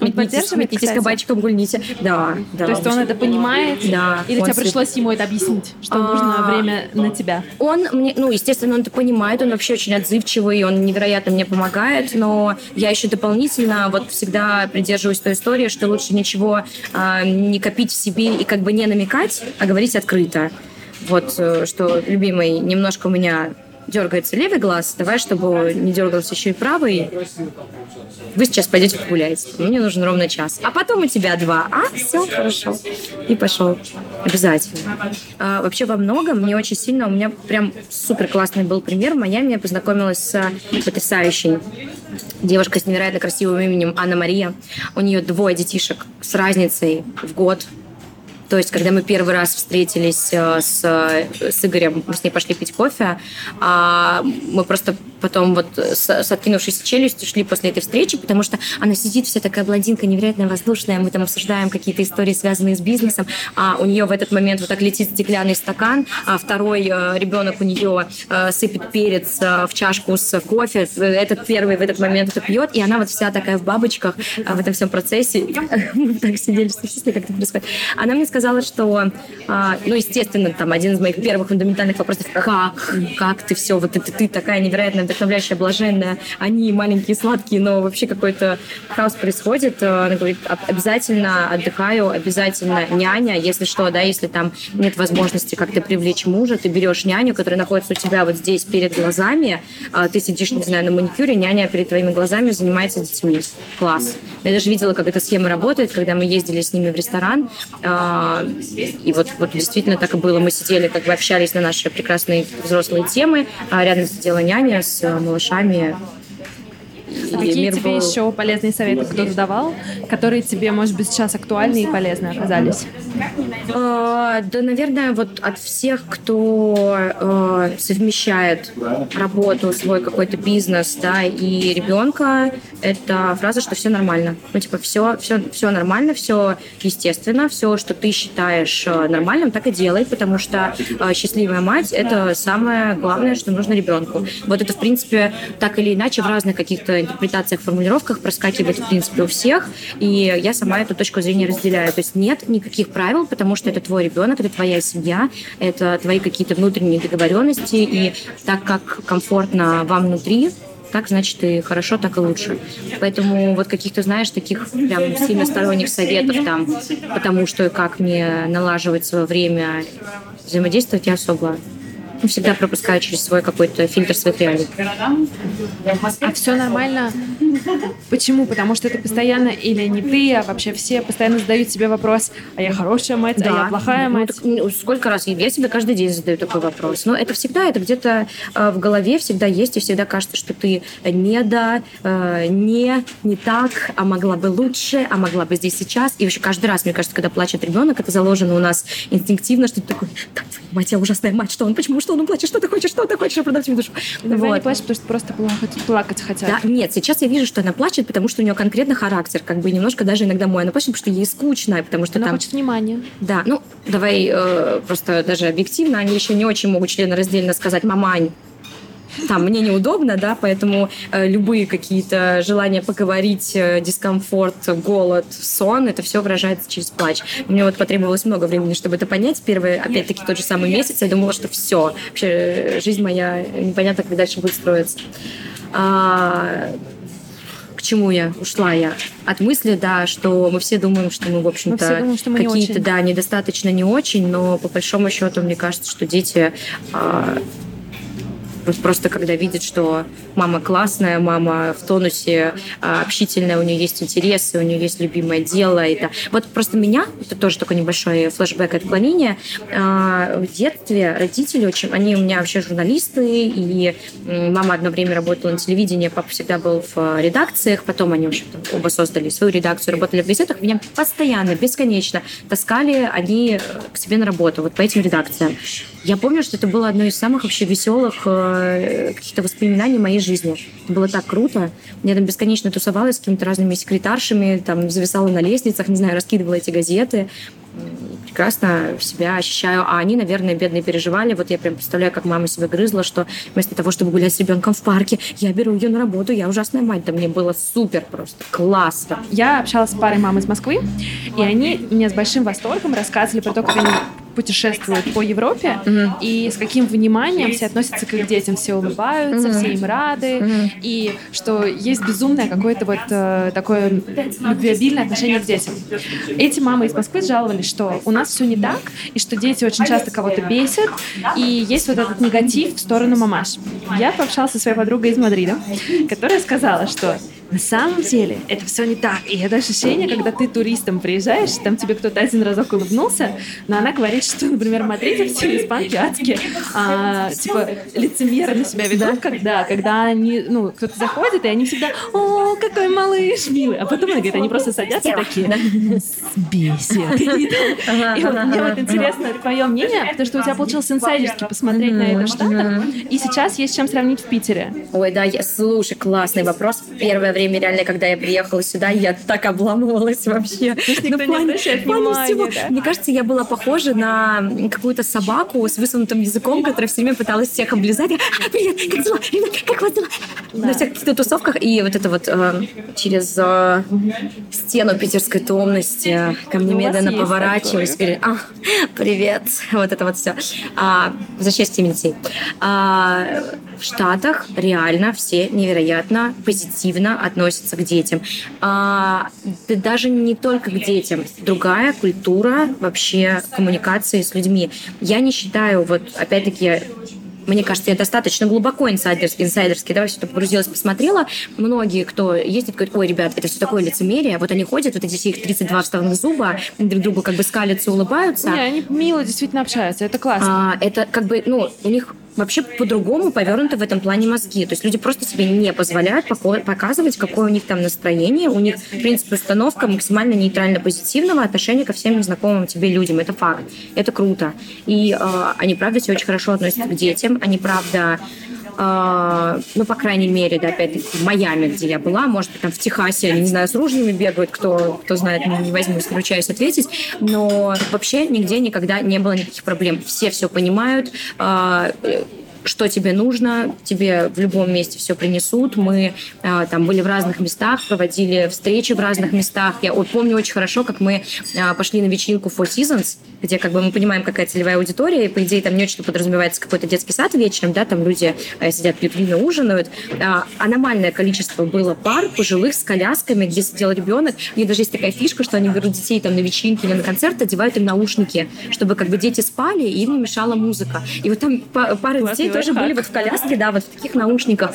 Он метнитесь, поддерживает, метнитесь кстати? кабачиком, гульните. Да, да. То есть он это понимает? Да, Или тебе пришлось ему это объяснить, что А. нужно время на тебя? Он мне, ну, естественно, он это понимает, он вообще очень отзывчивый, он невероятно мне помогает, но я еще дополнительно вот всегда придерживаюсь той истории, что лучше ничего а, не копить в себе и как бы не намекать, а говорить открыто. Вот, э, что, любимый, немножко у меня дергается левый глаз, давай, чтобы не дергался еще и правый, вы сейчас пойдете погуляете. Мне нужен ровно час. А потом у тебя два. А, все, хорошо. И пошел. Обязательно. А, вообще во многом мне очень сильно, у меня прям супер классный был пример. В Майами я познакомилась с потрясающей девушкой с невероятно красивым именем Анна Мария. У нее двое детишек с разницей в год. То есть, когда мы первый раз встретились э, с, с Игорем, мы с ней пошли пить кофе, а мы просто потом вот с, с откинувшейся челюстью шли после этой встречи, потому что она сидит вся такая блондинка, невероятно воздушная, мы там обсуждаем какие-то истории, связанные с бизнесом, а у нее в этот момент вот так летит стеклянный стакан, а второй э, ребенок у нее э, сыпет перец э, в чашку с кофе, этот первый в этот момент это пьет, и она вот вся такая в бабочках в этом всем процессе. Мы так сидели, что как это происходит. Она мне сказала, что, ну, естественно, там один из моих первых фундаментальных вопросов, как, как ты все, вот это ты такая невероятная вдохновляющая, блаженная, они маленькие, сладкие, но вообще какой-то хаос происходит. Э, она говорит, обязательно отдыхаю, обязательно няня, если что, да, если там нет возможности как-то привлечь мужа, ты берешь няню, которая находится у тебя вот здесь перед глазами, а ты сидишь, не знаю, на маникюре, няня перед твоими глазами занимается детьми. Класс. Я даже видела, как эта схема работает, когда мы ездили с ними в ресторан, а, и вот, вот действительно так и было. Мы сидели, как бы общались на наши прекрасные взрослые темы, а рядом сидела няня с малышами а какие тебе был... еще полезные советы кто-то давал, которые тебе, может быть, сейчас актуальны и полезны оказались? А, да, наверное, вот от всех, кто э, совмещает работу, свой какой-то бизнес, да, и ребенка, это фраза, что все нормально. Ну, типа, все, все, все нормально, все естественно, все, что ты считаешь э, нормальным, так и делай, потому что э, счастливая мать – это самое главное, что нужно ребенку. Вот это, в принципе, так или иначе в разных каких-то интерпретациях, формулировках проскакивает, в принципе, у всех, и я сама эту точку зрения разделяю. То есть нет никаких правил, потому что это твой ребенок, это твоя семья, это твои какие-то внутренние договоренности, и так как комфортно вам внутри, так, значит, и хорошо, так и лучше. Поэтому вот каких-то, знаешь, таких прям сильно сторонних советов там, потому что и как мне налаживать свое время взаимодействовать, я особо всегда пропускаю через свой какой-то фильтр своих реалий. А все нормально? Почему? Потому что это постоянно или не ты, а вообще все постоянно задают себе вопрос, а я хорошая мать, да. а я плохая ну, мать? Ну, сколько раз? Я себе каждый день задаю такой вопрос. Но это всегда, это где-то э, в голове всегда есть, и всегда кажется, что ты не да, э, не, не так, а могла бы лучше, а могла бы здесь сейчас. И вообще каждый раз, мне кажется, когда плачет ребенок, это заложено у нас инстинктивно, что ты такой, мать, я ужасная мать, что он, почему, что он плачет, что ты хочешь, что ты хочешь, продать мне душу. Иногда вот. не плачет, потому что просто плакать, плакать хотят. Да, нет, сейчас я вижу, что она плачет, потому что у нее конкретно характер, как бы немножко даже иногда мой. Она плачет, потому что ей скучно, потому что она там... хочет внимания. Да, ну, давай э, просто даже объективно, они еще не очень могут члены раздельно сказать «мамань», там мне неудобно, да, поэтому э, любые какие-то желания поговорить, э, дискомфорт, голод, сон, это все выражается через плач. Мне вот потребовалось много времени, чтобы это понять. Первый, опять-таки, тот же самый месяц, я думала, что все, вообще э, жизнь моя непонятно, как дальше будет строиться. А, к чему я ушла я? От мысли, да, что мы все думаем, что мы, в общем-то, какие-то, да, недостаточно не очень, но по большому счету, мне кажется, что дети а, вот просто когда видит, что мама классная, мама в тонусе, а, общительная, у нее есть интересы, у нее есть любимое дело. Это... Вот просто меня, это тоже такой небольшой флешбэк отклонения, а, в детстве родители очень, они у меня вообще журналисты, и мама одно время работала на телевидении, папа всегда был в редакциях, потом они, в общем-то, оба создали свою редакцию, работали в газетах, меня постоянно, бесконечно таскали они к себе на работу, вот по этим редакциям. Я помню, что это было одно из самых вообще веселых э, каких-то воспоминаний моей жизни. Это было так круто. Я там бесконечно тусовалась с какими-то разными секретаршами, там зависала на лестницах, не знаю, раскидывала эти газеты. Прекрасно себя ощущаю. А они, наверное, бедные переживали. Вот я прям представляю, как мама себя грызла, что вместо того, чтобы гулять с ребенком в парке, я беру ее на работу, я ужасная мать. Да мне было супер просто, классно. Я общалась с парой мам из Москвы, и они мне с большим восторгом рассказывали про то, как они путешествуют по Европе, mm-hmm. и с каким вниманием все относятся к их детям, все улыбаются, mm-hmm. все им рады, mm-hmm. и что есть безумное какое-то вот э, такое любвеобильное отношение к детям. Эти мамы из Москвы жаловались, что у нас все не так, и что дети очень часто кого-то бесят, и есть вот этот негатив в сторону мамаш. Я пообщалась со своей подругой из Мадрида, которая сказала, что на самом деле это все не так. И это ощущение, когда ты туристом приезжаешь, там тебе кто-то один разок улыбнулся, но она говорит, что, например, в Мадриде все испанки адские, а, типа, лицемерно себя ведут, когда, когда они, ну, кто-то заходит, и они всегда, о, какой малыш милый. А потом, она говорит, они просто садятся такие, бесит. И вот мне вот интересно твое мнение, потому что у тебя получилось инсайдерски посмотреть на это в Штатах, и сейчас есть чем сравнить в Питере. Ой, да, слушай, классный вопрос. Первое время, реально, когда я приехала сюда, я так обламывалась вообще. никто ну, не обращает внимания, да? Мне кажется, я была похожа на какую-то собаку с высунутым языком, которая все время пыталась всех облизать. А, привет, как дела? Ребят, как вас дела? Да. На всех каких-то тусовках. И вот это вот э, через э, стену питерской томности ко мне ну, медленно поворачиваюсь. Говорит, а, привет. Вот это вот все. А, за счастье детей. А, в Штатах реально все невероятно позитивно относятся к детям. А, да даже не только к детям. Другая культура вообще коммуникации с людьми. Я не считаю, вот опять-таки, мне кажется, я достаточно глубоко инсайдерский, инсайдерский, давай все это погрузилась, посмотрела. Многие, кто ездит, говорят, ой, ребят, это все такое лицемерие. Вот они ходят, вот эти все их 32 вставных зуба, друг другу как бы скалятся, улыбаются. Не, они мило действительно общаются, это классно. А, это как бы, ну, у них вообще по-другому повернуты в этом плане мозги. То есть люди просто себе не позволяют показывать, какое у них там настроение. У них, в принципе, установка максимально нейтрально-позитивного отношения ко всем незнакомым тебе людям. Это факт. Это круто. И э, они, правда, все очень хорошо относятся к детям. Они, правда, ну, по крайней мере, да, опять-таки, в Майами, где я была, может быть, там в Техасе, они, не знаю, с ружьями бегают, кто, кто знает, не возьмусь, ручаюсь ответить, но вообще нигде никогда не было никаких проблем. Все все понимают, uh, что тебе нужно, тебе в любом месте все принесут. Мы э, там были в разных местах, проводили встречи в разных местах. Я вот, помню очень хорошо, как мы э, пошли на вечеринку Four Seasons, где как бы мы понимаем, какая целевая аудитория, и по идее там не очень подразумевается какой-то детский сад вечером, да, там люди э, сидят, пьют вино, ужинают. Э, аномальное количество было пар пожилых с колясками, где сидел ребенок. У них даже есть такая фишка, что они берут детей там на вечеринки или на концерт, одевают им наушники, чтобы как бы дети спали, и им мешала музыка. И вот там пара детей тоже были вот в коляске, да, вот в таких наушниках.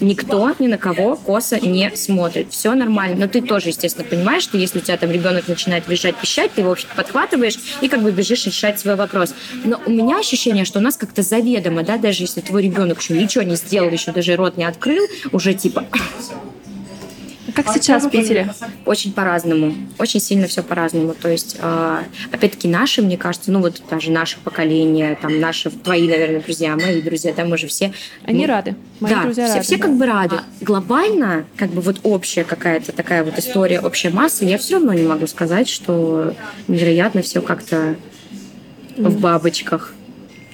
Никто ни на кого косо не смотрит. Все нормально. Но ты тоже, естественно, понимаешь, что если у тебя там ребенок начинает визжать, пищать, ты его, в общем подхватываешь и как бы бежишь решать свой вопрос. Но у меня ощущение, что у нас как-то заведомо, да, даже если твой ребенок еще ничего не сделал, еще даже рот не открыл, уже типа как сейчас в Питере? Очень по-разному. Очень сильно все по-разному. То есть, э, опять-таки, наши, мне кажется, ну вот даже наше поколение, там наши, твои, наверное, друзья, мои друзья, там мы же все... Они ну, рады. Мои да, друзья все, рады. все как бы рады. А глобально, как бы вот общая какая-то такая вот история, общая масса, я все равно не могу сказать, что невероятно все как-то в бабочках.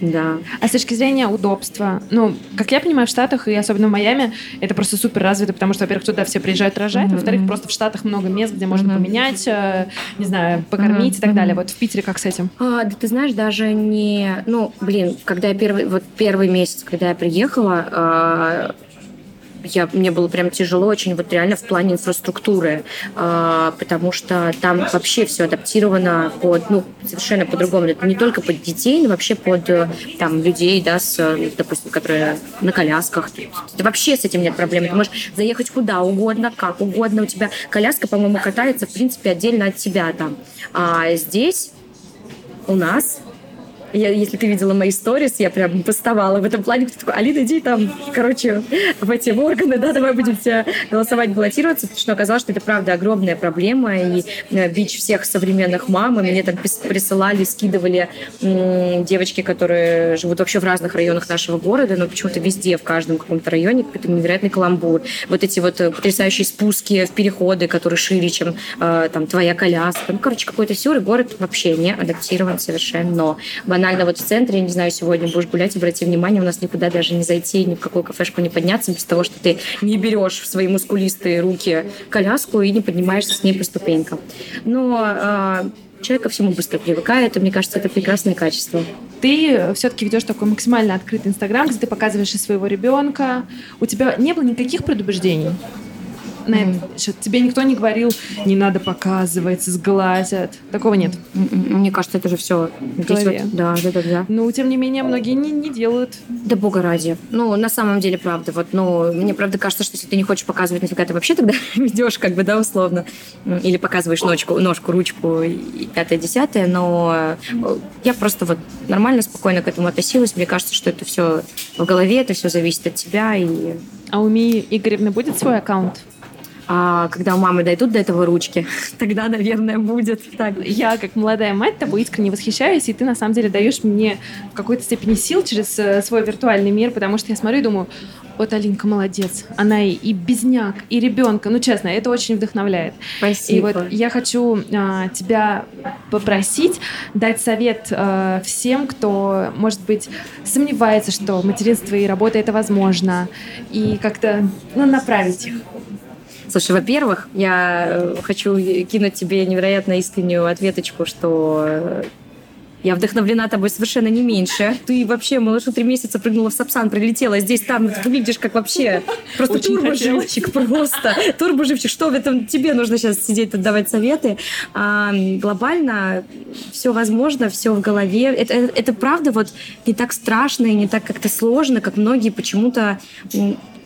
Да. А с точки зрения удобства, ну, как я понимаю, в Штатах и особенно в Майами это просто супер развито, потому что, во-первых, туда все приезжают рожать, mm-hmm. во-вторых, просто в Штатах много мест, где можно mm-hmm. поменять, э, не знаю, покормить mm-hmm. и так далее. Вот в Питере как с этим? А, да ты знаешь, даже не... Ну, блин, когда я первый... Вот первый месяц, когда я приехала, э, я, мне было прям тяжело очень вот реально в плане инфраструктуры, э, потому что там вообще все адаптировано под, ну, совершенно по-другому. Это не только под детей, но вообще под э, там людей, да, с, допустим, которые на колясках. Ты вообще с этим нет проблем. Ты можешь заехать куда угодно, как угодно. У тебя коляска, по-моему, катается, в принципе, отдельно от тебя там. А здесь у нас я, если ты видела мои сторис, я прям поставала в этом плане. Кто такой, Алина, иди там, короче, в эти органы, да, давай будем все голосовать, баллотироваться, потому что оказалось, что это правда огромная проблема, и э, бич всех современных мам, и мне там присылали, скидывали девочки, которые живут вообще в разных районах нашего города, но почему-то везде, в каждом каком-то районе какой-то невероятный каламбур. Вот эти вот э, потрясающие спуски в переходы, которые шире, чем э, там твоя коляска. Ну, короче, какой-то сюр, и город вообще не адаптирован совершенно. Банально банально вот в центре, не знаю, сегодня будешь гулять, обрати внимание, у нас никуда даже не зайти, ни в какую кафешку не подняться без того, что ты не берешь в свои мускулистые руки коляску и не поднимаешься с ней по ступенькам. Но э, человек ко всему быстро привыкает, и мне кажется, это прекрасное качество. Ты все-таки ведешь такой максимально открытый Инстаграм, где ты показываешь и своего ребенка. У тебя не было никаких предубеждений? На mm. Тебе никто не говорил, не надо показывать, сглазят. Такого нет. Мне кажется, это же все здесь вот, да, да, да, да. Ну, тем не менее, многие не, не делают. Да бога ради. Ну, на самом деле, правда. Вот, ну, мне правда кажется, что если ты не хочешь показывать, нафига ты вообще тогда ведешь, как бы, да, условно. Или показываешь ножку, ножку, ручку и пятое-десятое, но э, я просто вот нормально, спокойно к этому относилась. Мне кажется, что это все в голове, это все зависит от тебя. И... А у Мии Игоревны будет свой аккаунт? А когда у мамы дойдут до этого ручки, тогда, наверное, будет так. Я, как молодая мать, тобой искренне восхищаюсь, и ты, на самом деле, даешь мне в какой-то степени сил через э, свой виртуальный мир, потому что я смотрю и думаю, вот Алинка молодец. Она и, и безняк, и ребенка. Ну, честно, это очень вдохновляет. Спасибо. И вот я хочу а, тебя попросить дать совет а, всем, кто, может быть, сомневается, что материнство и работа это возможно, и как-то ну, направить их. Слушай, во-первых, я э, хочу кинуть тебе невероятно искреннюю ответочку, что э, я вдохновлена тобой совершенно не меньше. Ты вообще малышу три месяца прыгнула в Сапсан, прилетела. Здесь, там, ты выглядишь как вообще просто турбоживчик. Просто турбоживчик. Что в этом тебе нужно сейчас сидеть тут давать советы? А, глобально все возможно, все в голове. Это, это правда вот не так страшно и не так как-то сложно, как многие почему-то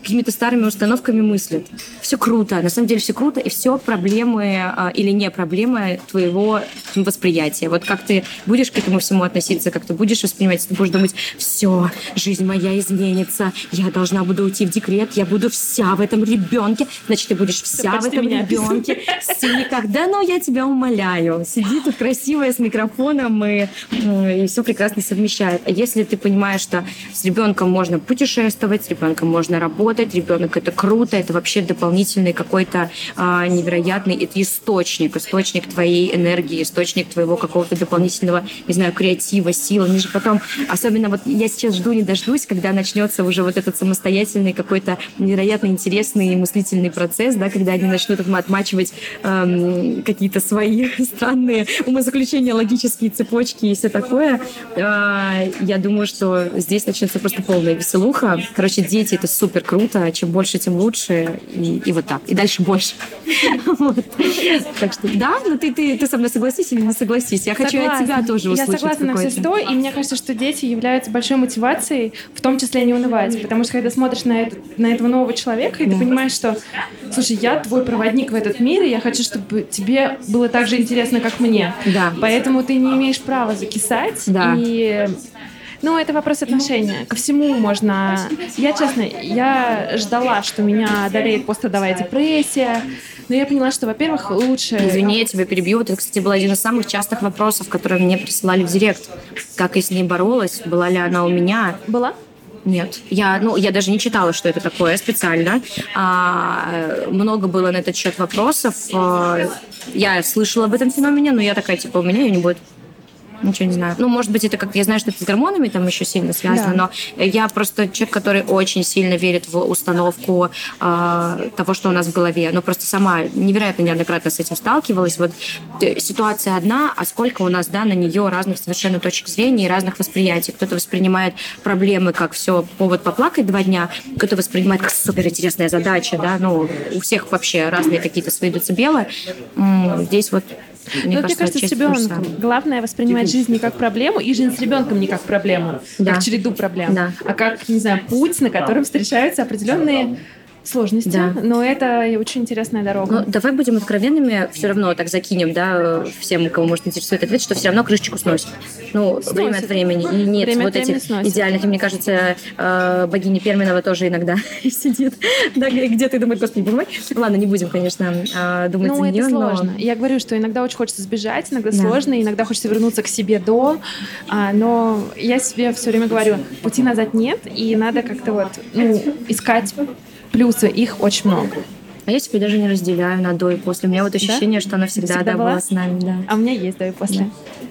какими-то старыми установками мыслят. Все круто, на самом деле все круто, и все проблемы а, или не проблемы твоего восприятия. Вот как ты будешь к этому всему относиться, как ты будешь воспринимать, ты будешь думать, все, жизнь моя изменится, я должна буду уйти в декрет, я буду вся в этом ребенке, значит, ты будешь вся ты в этом ребенке. Никогда, но я тебя умоляю, сиди тут красивая с микрофоном и, и все прекрасно совмещает. А если ты понимаешь, что с ребенком можно путешествовать, с ребенком можно работать, работать, ребенок это круто, это вообще дополнительный какой-то а, невероятный это источник, источник твоей энергии, источник твоего какого-то дополнительного, не знаю, креатива, силы. Они же потом, особенно вот я сейчас жду, не дождусь, когда начнется уже вот этот самостоятельный какой-то невероятно интересный мыслительный процесс, да, когда они начнут отмачивать эм, какие-то свои странные умозаключения, логические цепочки и все такое. Э, я думаю, что здесь начнется просто полная веселуха. Короче, дети это супер круто круто, чем больше, тем лучше, и, и вот так. И дальше больше. Так что да, но ты, ты, ты со мной согласись или не согласись? Я хочу от тебя тоже услышать. Я согласна на все сто, и мне кажется, что дети являются большой мотивацией, в том числе не унывать, потому что когда смотришь на, это, на этого нового человека, и ты понимаешь, что, слушай, я твой проводник в этот мир, и я хочу, чтобы тебе было так же интересно, как мне. Да. Поэтому ты не имеешь права закисать, и ну, это вопрос отношения. Ко всему можно... Я, честно, я ждала, что меня одолеет пострадовая депрессия, но я поняла, что, во-первых, лучше... Извини, я тебя перебью. Это, кстати, был один из самых частых вопросов, которые мне присылали в директ. Как я с ней боролась? Была ли она у меня? Была? Нет, я, ну, я даже не читала, что это такое специально. А, много было на этот счет вопросов. А, я слышала об этом феномене, но я такая, типа, у меня ее не будет. Ничего не знаю. Ну, может быть, это как я знаю, что это с гормонами там еще сильно связано, да. но я просто человек, который очень сильно верит в установку э, того, что у нас в голове. Ну, просто сама невероятно неоднократно с этим сталкивалась. Вот э, ситуация одна, а сколько у нас, да, на нее разных совершенно точек зрения и разных восприятий. Кто-то воспринимает проблемы как все повод поплакать два дня, кто-то воспринимает как суперинтересная задача, да, ну, у всех вообще разные какие-то свои децибелы. Здесь вот мне, ну, кажется, мне кажется, с ребенком главное воспринимать жизнь не как проблему и жизнь с ребенком не как проблему, да. как череду проблем, да. а как, не знаю, путь, на котором встречаются определенные сложности, да. но это очень интересная дорога. Ну, давай будем откровенными, все равно так закинем, да, всем, кого может интересует ответ, что все равно крышечку сносит. Ну, сносит. время от времени. И нет время вот этих сносит. идеальных. И мне кажется, э, богиня Перминова тоже иногда сидит да, где-то и думает, господи, боже. Ладно, не будем, конечно, а, думать ну, за нее, это сложно. Но... Я говорю, что иногда очень хочется сбежать, иногда да. сложно, иногда хочется вернуться к себе дом, а, но я себе все время говорю, пути назад нет, и надо как-то вот ну, искать плюсы, их очень много. А я теперь даже не разделяю на до и после. У меня вот ощущение, да? что она всегда, всегда да, была? была с нами. Да. А у меня есть до и после.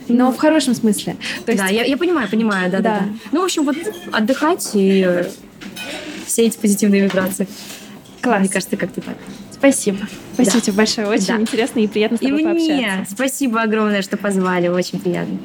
Да. но в хорошем смысле. То есть... Да, я, я понимаю, понимаю, да, да, да. Ну, в общем, вот отдыхать и все эти позитивные вибрации. Класс. Мне кажется, как-то так. Спасибо. Спасибо да. тебе большое. Очень да. интересно и приятно с тобой и пообщаться. Мне. Спасибо огромное, что позвали. Очень приятно.